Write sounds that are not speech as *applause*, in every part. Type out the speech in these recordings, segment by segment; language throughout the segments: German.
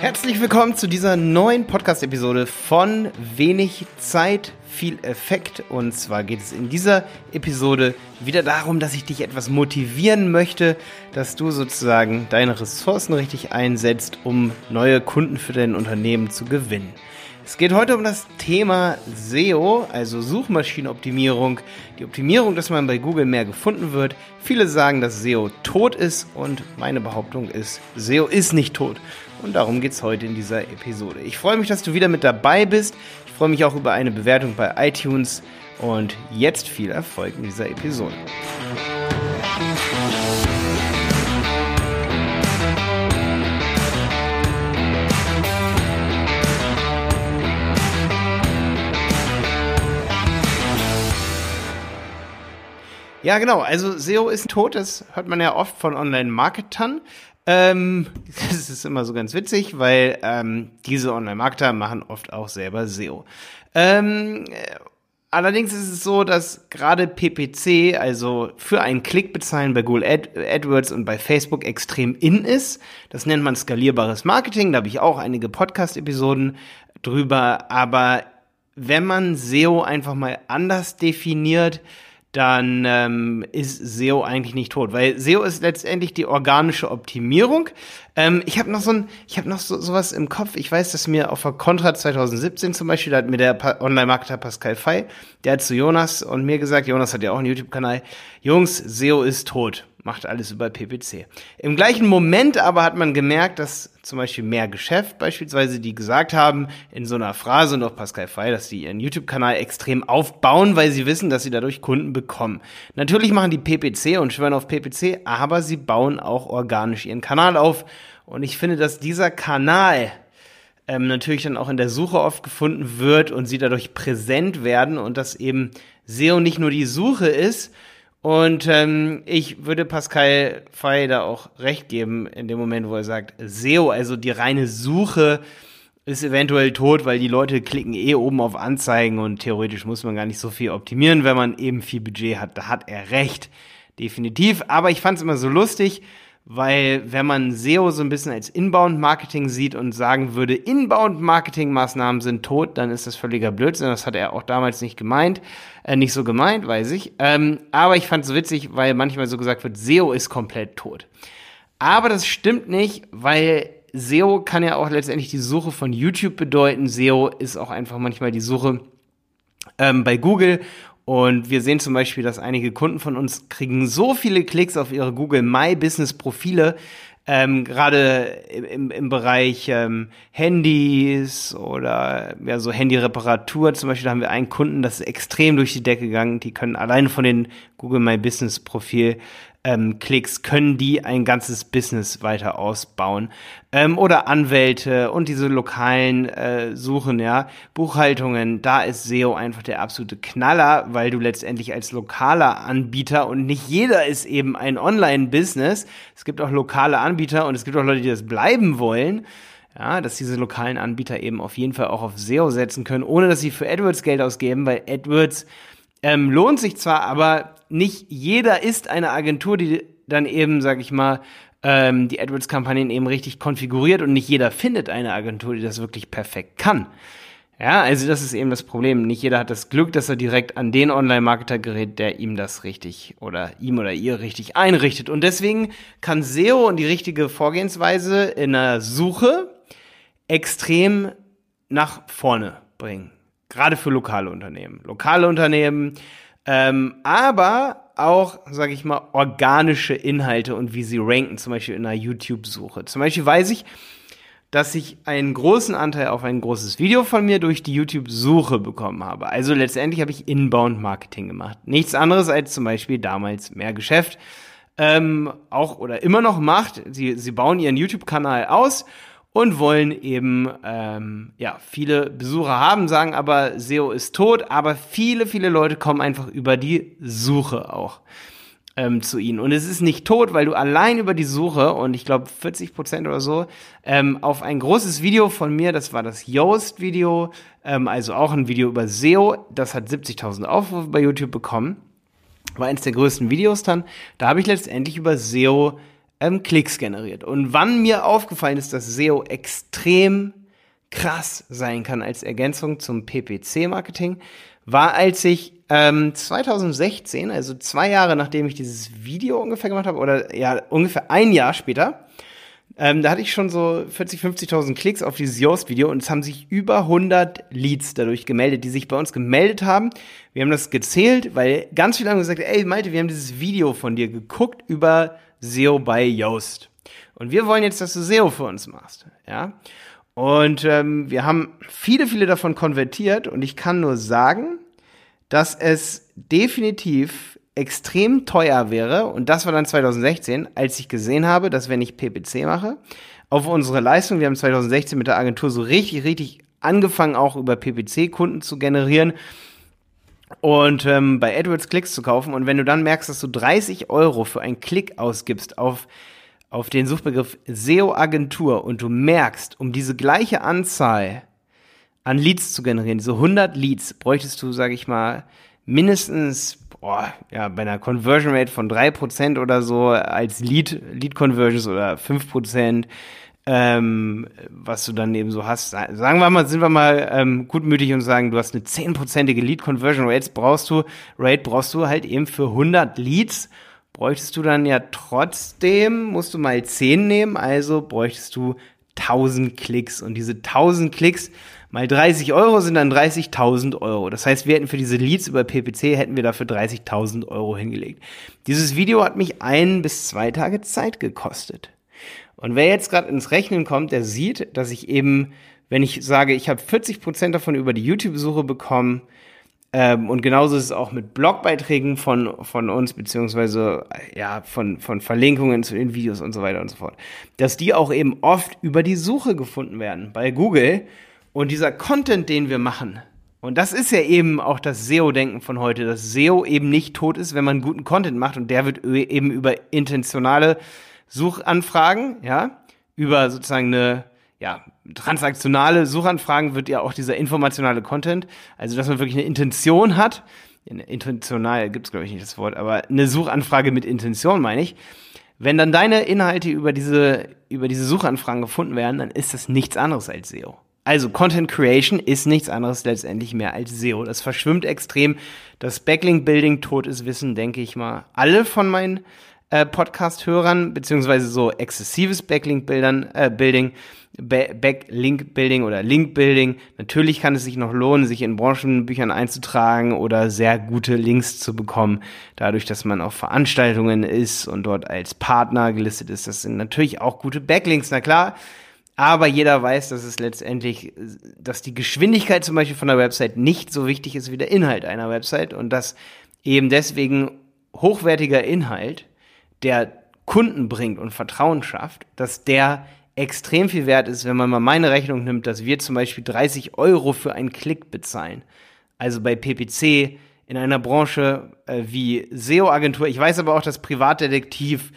Herzlich willkommen zu dieser neuen Podcast-Episode von Wenig Zeit, viel Effekt. Und zwar geht es in dieser Episode wieder darum, dass ich dich etwas motivieren möchte, dass du sozusagen deine Ressourcen richtig einsetzt, um neue Kunden für dein Unternehmen zu gewinnen. Es geht heute um das Thema SEO, also Suchmaschinenoptimierung. Die Optimierung, dass man bei Google mehr gefunden wird. Viele sagen, dass SEO tot ist und meine Behauptung ist, SEO ist nicht tot. Und darum geht es heute in dieser Episode. Ich freue mich, dass du wieder mit dabei bist. Ich freue mich auch über eine Bewertung bei iTunes. Und jetzt viel Erfolg in dieser Episode. Ja, genau. Also SEO ist tot. Das hört man ja oft von Online-Marketern. Ähm, *laughs* das ist immer so ganz witzig, weil ähm, diese Online-Marketer machen oft auch selber SEO. Ähm, allerdings ist es so, dass gerade PPC, also für einen Klick bezahlen bei Google Ad AdWords und bei Facebook extrem in ist. Das nennt man skalierbares Marketing. Da habe ich auch einige Podcast-Episoden drüber. Aber wenn man SEO einfach mal anders definiert, dann ähm, ist SEO eigentlich nicht tot, weil SEO ist letztendlich die organische Optimierung. Ähm, ich habe noch so ein, ich habe noch so sowas im Kopf. Ich weiß, dass mir auf der Contra 2017 zum Beispiel, da hat mir der Online-Marketer Pascal Fey, der hat zu Jonas und mir gesagt, Jonas hat ja auch einen YouTube-Kanal, Jungs, SEO ist tot macht alles über PPC. Im gleichen Moment aber hat man gemerkt, dass zum Beispiel mehr Geschäft beispielsweise, die gesagt haben, in so einer Phrase und auch Pascal Fey, dass sie ihren YouTube-Kanal extrem aufbauen, weil sie wissen, dass sie dadurch Kunden bekommen. Natürlich machen die PPC und schwören auf PPC, aber sie bauen auch organisch ihren Kanal auf. Und ich finde, dass dieser Kanal ähm, natürlich dann auch in der Suche oft gefunden wird und sie dadurch präsent werden und dass eben SEO nicht nur die Suche ist, und ähm, ich würde Pascal Fey da auch recht geben, in dem Moment, wo er sagt, SEO, also die reine Suche, ist eventuell tot, weil die Leute klicken eh oben auf Anzeigen und theoretisch muss man gar nicht so viel optimieren, wenn man eben viel Budget hat. Da hat er recht, definitiv. Aber ich fand es immer so lustig, weil wenn man SEO so ein bisschen als Inbound-Marketing sieht und sagen würde, Inbound-Marketing-Maßnahmen sind tot, dann ist das völliger Blödsinn. Das hat er auch damals nicht gemeint, äh, nicht so gemeint, weiß ich. Ähm, aber ich fand es witzig, weil manchmal so gesagt wird, SEO ist komplett tot. Aber das stimmt nicht, weil SEO kann ja auch letztendlich die Suche von YouTube bedeuten. SEO ist auch einfach manchmal die Suche ähm, bei Google und wir sehen zum Beispiel, dass einige Kunden von uns kriegen so viele Klicks auf ihre Google My Business Profile, ähm, gerade im, im Bereich ähm, Handys oder ja, so Handy-Reparatur zum Beispiel, da haben wir einen Kunden, das ist extrem durch die Decke gegangen. Die können allein von den Google My Business Profil ähm, Klicks können die ein ganzes Business weiter ausbauen. Ähm, oder Anwälte und diese lokalen äh, Suchen, ja, Buchhaltungen, da ist SEO einfach der absolute Knaller, weil du letztendlich als lokaler Anbieter und nicht jeder ist eben ein Online-Business. Es gibt auch lokale Anbieter und es gibt auch Leute, die das bleiben wollen ja, dass diese lokalen Anbieter eben auf jeden Fall auch auf SEO setzen können, ohne dass sie für AdWords Geld ausgeben, weil AdWords ähm, lohnt sich zwar, aber nicht jeder ist eine Agentur, die dann eben, sag ich mal, ähm, die AdWords-Kampagnen eben richtig konfiguriert und nicht jeder findet eine Agentur, die das wirklich perfekt kann. Ja, also das ist eben das Problem. Nicht jeder hat das Glück, dass er direkt an den Online-Marketer gerät, der ihm das richtig oder ihm oder ihr richtig einrichtet. Und deswegen kann SEO und die richtige Vorgehensweise in der Suche extrem nach vorne bringen. Gerade für lokale Unternehmen. Lokale Unternehmen ähm, aber auch, sage ich mal, organische Inhalte und wie sie ranken, zum Beispiel in einer YouTube-Suche. Zum Beispiel weiß ich, dass ich einen großen Anteil auf ein großes Video von mir durch die YouTube-Suche bekommen habe. Also letztendlich habe ich Inbound-Marketing gemacht. Nichts anderes als zum Beispiel damals mehr Geschäft ähm, auch oder immer noch macht. Sie, sie bauen ihren YouTube-Kanal aus und wollen eben ähm, ja viele Besucher haben, sagen aber SEO ist tot, aber viele viele Leute kommen einfach über die Suche auch ähm, zu ihnen und es ist nicht tot, weil du allein über die Suche und ich glaube 40 Prozent oder so ähm, auf ein großes Video von mir, das war das Yoast Video, ähm, also auch ein Video über SEO, das hat 70.000 Aufrufe bei YouTube bekommen, war eins der größten Videos dann. Da habe ich letztendlich über SEO ähm, Klicks generiert. Und wann mir aufgefallen ist, dass SEO extrem krass sein kann als Ergänzung zum PPC-Marketing, war, als ich ähm, 2016, also zwei Jahre nachdem ich dieses Video ungefähr gemacht habe, oder ja, ungefähr ein Jahr später, ähm, da hatte ich schon so 40, 50.000 Klicks auf dieses Yoast-Video und es haben sich über 100 Leads dadurch gemeldet, die sich bei uns gemeldet haben. Wir haben das gezählt, weil ganz viele haben gesagt, ey Malte, wir haben dieses Video von dir geguckt über SEO bei Yoast. Und wir wollen jetzt, dass du SEO für uns machst. Ja. Und ähm, wir haben viele, viele davon konvertiert und ich kann nur sagen, dass es definitiv extrem teuer wäre, und das war dann 2016, als ich gesehen habe, dass wenn ich PPC mache, auf unsere Leistung, wir haben 2016 mit der Agentur so richtig, richtig angefangen, auch über PPC Kunden zu generieren und ähm, bei AdWords Klicks zu kaufen. Und wenn du dann merkst, dass du 30 Euro für einen Klick ausgibst auf, auf den Suchbegriff SEO-Agentur und du merkst, um diese gleiche Anzahl an Leads zu generieren, diese 100 Leads, bräuchtest du, sage ich mal, mindestens boah, ja, bei einer Conversion Rate von 3% oder so als Lead, Lead Conversions oder 5%, ähm, was du dann eben so hast. Sagen wir mal, sind wir mal ähm, gutmütig und sagen, du hast eine 10%ige Lead Conversion Rate, brauchst du, Rate brauchst du halt eben für 100 Leads bräuchtest du dann ja trotzdem, musst du mal 10 nehmen, also bräuchtest du 1000 Klicks und diese 1000 Klicks mal 30 Euro sind dann 30.000 Euro. Das heißt, wir hätten für diese Leads über PPC, hätten wir dafür 30.000 Euro hingelegt. Dieses Video hat mich ein bis zwei Tage Zeit gekostet. Und wer jetzt gerade ins Rechnen kommt, der sieht, dass ich eben, wenn ich sage, ich habe 40 Prozent davon über die YouTube-Suche bekommen, ähm, und genauso ist es auch mit Blogbeiträgen von, von uns, beziehungsweise ja, von, von Verlinkungen zu den Videos und so weiter und so fort. Dass die auch eben oft über die Suche gefunden werden bei Google und dieser Content, den wir machen, und das ist ja eben auch das SEO-Denken von heute, dass SEO eben nicht tot ist, wenn man guten Content macht und der wird eben über intentionale Suchanfragen, ja, über sozusagen eine, ja, transaktionale Suchanfragen wird ja auch dieser informationale Content, also dass man wirklich eine Intention hat, intentional gibt's glaube ich nicht das Wort, aber eine Suchanfrage mit Intention meine ich. Wenn dann deine Inhalte über diese, über diese Suchanfragen gefunden werden, dann ist das nichts anderes als SEO. Also Content Creation ist nichts anderes letztendlich mehr als SEO. Das verschwimmt extrem. Das Backlink Building tot ist Wissen, denke ich mal. Alle von meinen äh, Podcast-Hörern, beziehungsweise so exzessives Backlink-Bildern, äh, Building, ba Backlink-Building oder Link-Building. Natürlich kann es sich noch lohnen, sich in Branchenbüchern einzutragen oder sehr gute Links zu bekommen, dadurch, dass man auf Veranstaltungen ist und dort als Partner gelistet ist. Das sind natürlich auch gute Backlinks, na klar. Aber jeder weiß, dass es letztendlich, dass die Geschwindigkeit zum Beispiel von der Website nicht so wichtig ist wie der Inhalt einer Website und dass eben deswegen hochwertiger Inhalt, der Kunden bringt und Vertrauen schafft, dass der extrem viel wert ist, wenn man mal meine Rechnung nimmt, dass wir zum Beispiel 30 Euro für einen Klick bezahlen. Also bei PPC in einer Branche äh, wie SEO-Agentur. Ich weiß aber auch, dass Privatdetektiv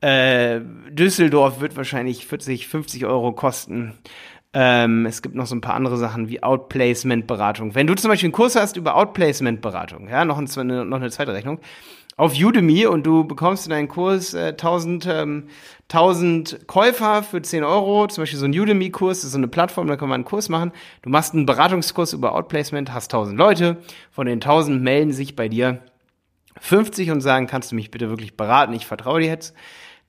äh, Düsseldorf wird wahrscheinlich 40, 50 Euro kosten. Ähm, es gibt noch so ein paar andere Sachen wie Outplacement-Beratung. Wenn du zum Beispiel einen Kurs hast über Outplacement-Beratung, ja, noch, ein, noch eine zweite Rechnung, auf Udemy und du bekommst in deinen Kurs äh, 1000, ähm, 1000 Käufer für 10 Euro, zum Beispiel so ein Udemy-Kurs, das ist so eine Plattform, da kann man einen Kurs machen. Du machst einen Beratungskurs über Outplacement, hast 1000 Leute, von den 1000 melden sich bei dir 50 und sagen, kannst du mich bitte wirklich beraten, ich vertraue dir jetzt.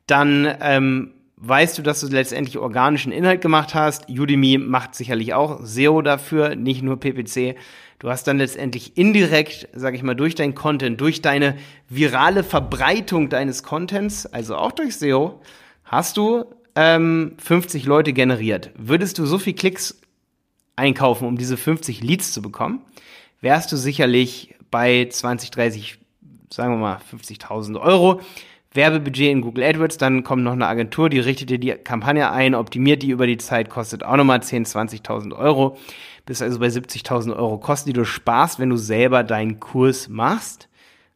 Dann ähm, weißt du, dass du letztendlich organischen Inhalt gemacht hast. Udemy macht sicherlich auch SEO dafür, nicht nur PPC. Du hast dann letztendlich indirekt, sag ich mal, durch dein Content, durch deine virale Verbreitung deines Contents, also auch durch SEO, hast du ähm, 50 Leute generiert. Würdest du so viel Klicks einkaufen, um diese 50 Leads zu bekommen, wärst du sicherlich bei 20, 30, sagen wir mal 50.000 Euro. Werbebudget in Google AdWords, dann kommt noch eine Agentur, die richtet dir die Kampagne ein, optimiert die über die Zeit, kostet auch nochmal 10.000, 20.000 Euro. Bist also bei 70.000 Euro Kosten, die du sparst, wenn du selber deinen Kurs machst,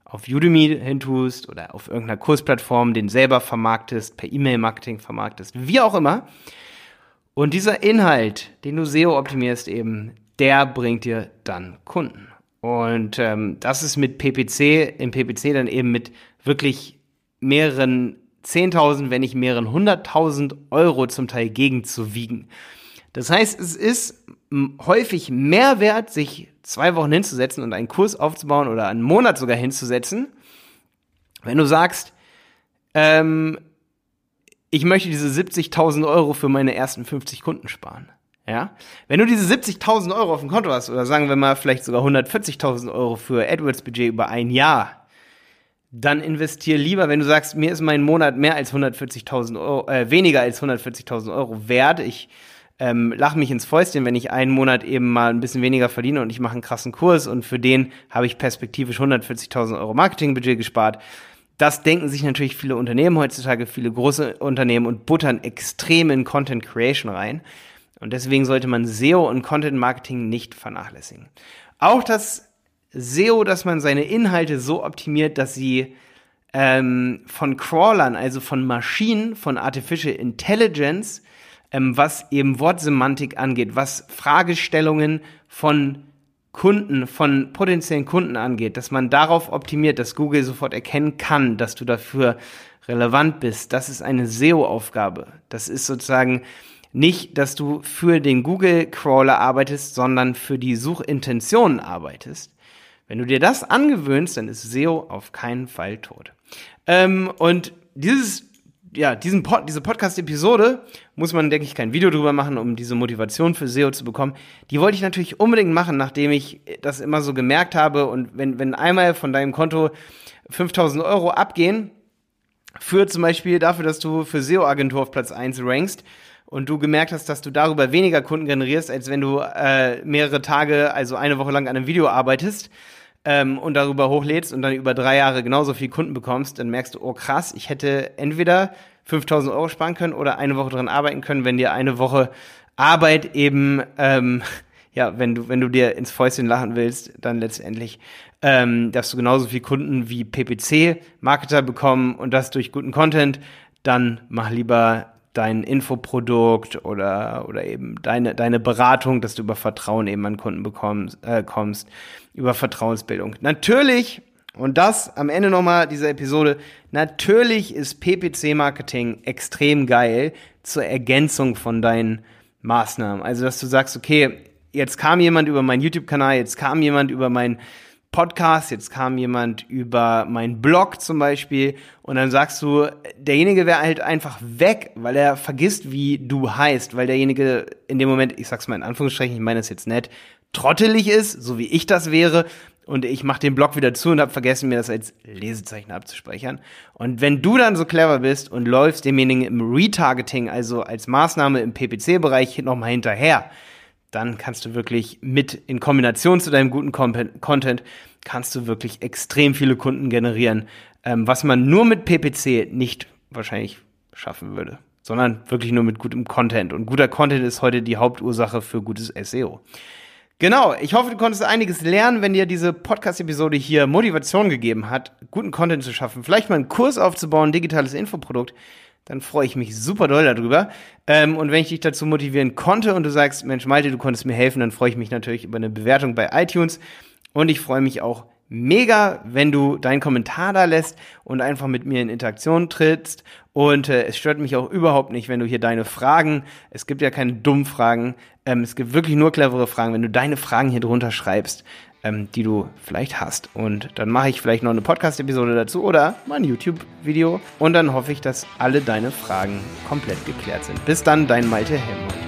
auf Udemy hintust oder auf irgendeiner Kursplattform den selber vermarktest, per E-Mail-Marketing vermarktest, wie auch immer. Und dieser Inhalt, den du SEO optimierst eben, der bringt dir dann Kunden. Und ähm, das ist mit PPC, im PPC dann eben mit wirklich mehreren 10.000, wenn nicht mehreren 100.000 Euro zum Teil gegenzuwiegen. Das heißt, es ist häufig mehr wert, sich zwei Wochen hinzusetzen und einen Kurs aufzubauen oder einen Monat sogar hinzusetzen, wenn du sagst, ähm, ich möchte diese 70.000 Euro für meine ersten 50 Kunden sparen. Ja? Wenn du diese 70.000 Euro auf dem Konto hast, oder sagen wir mal vielleicht sogar 140.000 Euro für AdWords-Budget über ein Jahr, dann investier lieber, wenn du sagst, mir ist mein Monat mehr als 140.000 Euro, äh, weniger als 140.000 Euro wert, ich ähm, lach mich ins Fäustchen, wenn ich einen Monat eben mal ein bisschen weniger verdiene und ich mache einen krassen Kurs und für den habe ich perspektivisch 140.000 Euro Marketingbudget gespart. Das denken sich natürlich viele Unternehmen heutzutage, viele große Unternehmen und buttern extrem in Content Creation rein. Und deswegen sollte man SEO und Content Marketing nicht vernachlässigen. Auch das SEO, dass man seine Inhalte so optimiert, dass sie ähm, von Crawlern, also von Maschinen, von Artificial Intelligence, ähm, was eben Wortsemantik angeht, was Fragestellungen von Kunden, von potenziellen Kunden angeht, dass man darauf optimiert, dass Google sofort erkennen kann, dass du dafür relevant bist. Das ist eine SEO-Aufgabe. Das ist sozusagen nicht, dass du für den Google-Crawler arbeitest, sondern für die Suchintentionen arbeitest. Wenn du dir das angewöhnst, dann ist SEO auf keinen Fall tot. Ähm, und dieses ja, diesen Pod, diese Podcast-Episode muss man, denke ich, kein Video drüber machen, um diese Motivation für SEO zu bekommen. Die wollte ich natürlich unbedingt machen, nachdem ich das immer so gemerkt habe. Und wenn, wenn einmal von deinem Konto 5000 Euro abgehen, für zum Beispiel dafür, dass du für SEO-Agentur auf Platz 1 rankst, und du gemerkt hast, dass du darüber weniger Kunden generierst, als wenn du äh, mehrere Tage, also eine Woche lang an einem Video arbeitest, ähm, und darüber hochlädst und dann über drei Jahre genauso viel Kunden bekommst, dann merkst du, oh krass, ich hätte entweder 5000 Euro sparen können oder eine Woche dran arbeiten können, wenn dir eine Woche Arbeit eben, ähm, *laughs* ja, wenn du, wenn du dir ins Fäustchen lachen willst, dann letztendlich, ähm, dass du genauso viel Kunden wie PPC-Marketer bekommen und das durch guten Content, dann mach lieber dein Infoprodukt oder, oder eben deine, deine Beratung, dass du über Vertrauen eben an Kunden bekommst, äh, kommst, über Vertrauensbildung. Natürlich, und das am Ende nochmal dieser Episode, natürlich ist PPC-Marketing extrem geil zur Ergänzung von deinen Maßnahmen. Also, dass du sagst, okay, jetzt kam jemand über meinen YouTube-Kanal, jetzt kam jemand über meinen Podcast, jetzt kam jemand über meinen Blog zum Beispiel und dann sagst du, derjenige wäre halt einfach weg, weil er vergisst, wie du heißt, weil derjenige in dem Moment, ich sag's mal in Anführungsstrichen, ich meine das jetzt nett, trottelig ist, so wie ich das wäre und ich mache den Blog wieder zu und habe vergessen, mir das als Lesezeichen abzuspeichern. Und wenn du dann so clever bist und läufst demjenigen im Retargeting, also als Maßnahme im PPC-Bereich nochmal hinterher, dann kannst du wirklich mit in Kombination zu deinem guten Content kannst du wirklich extrem viele Kunden generieren, ähm, was man nur mit PPC nicht wahrscheinlich schaffen würde, sondern wirklich nur mit gutem Content. Und guter Content ist heute die Hauptursache für gutes SEO. Genau, ich hoffe, du konntest einiges lernen, wenn dir diese Podcast-Episode hier Motivation gegeben hat, guten Content zu schaffen, vielleicht mal einen Kurs aufzubauen, digitales Infoprodukt dann freue ich mich super doll darüber. Ähm, und wenn ich dich dazu motivieren konnte und du sagst, Mensch, Malte, du konntest mir helfen, dann freue ich mich natürlich über eine Bewertung bei iTunes. Und ich freue mich auch mega, wenn du deinen Kommentar da lässt und einfach mit mir in Interaktion trittst. Und äh, es stört mich auch überhaupt nicht, wenn du hier deine Fragen, es gibt ja keine dummen Fragen, ähm, es gibt wirklich nur clevere Fragen, wenn du deine Fragen hier drunter schreibst, ähm, die du vielleicht hast. Und dann mache ich vielleicht noch eine Podcast-Episode dazu oder mein YouTube-Video. Und dann hoffe ich, dass alle deine Fragen komplett geklärt sind. Bis dann, dein Malte Helmut.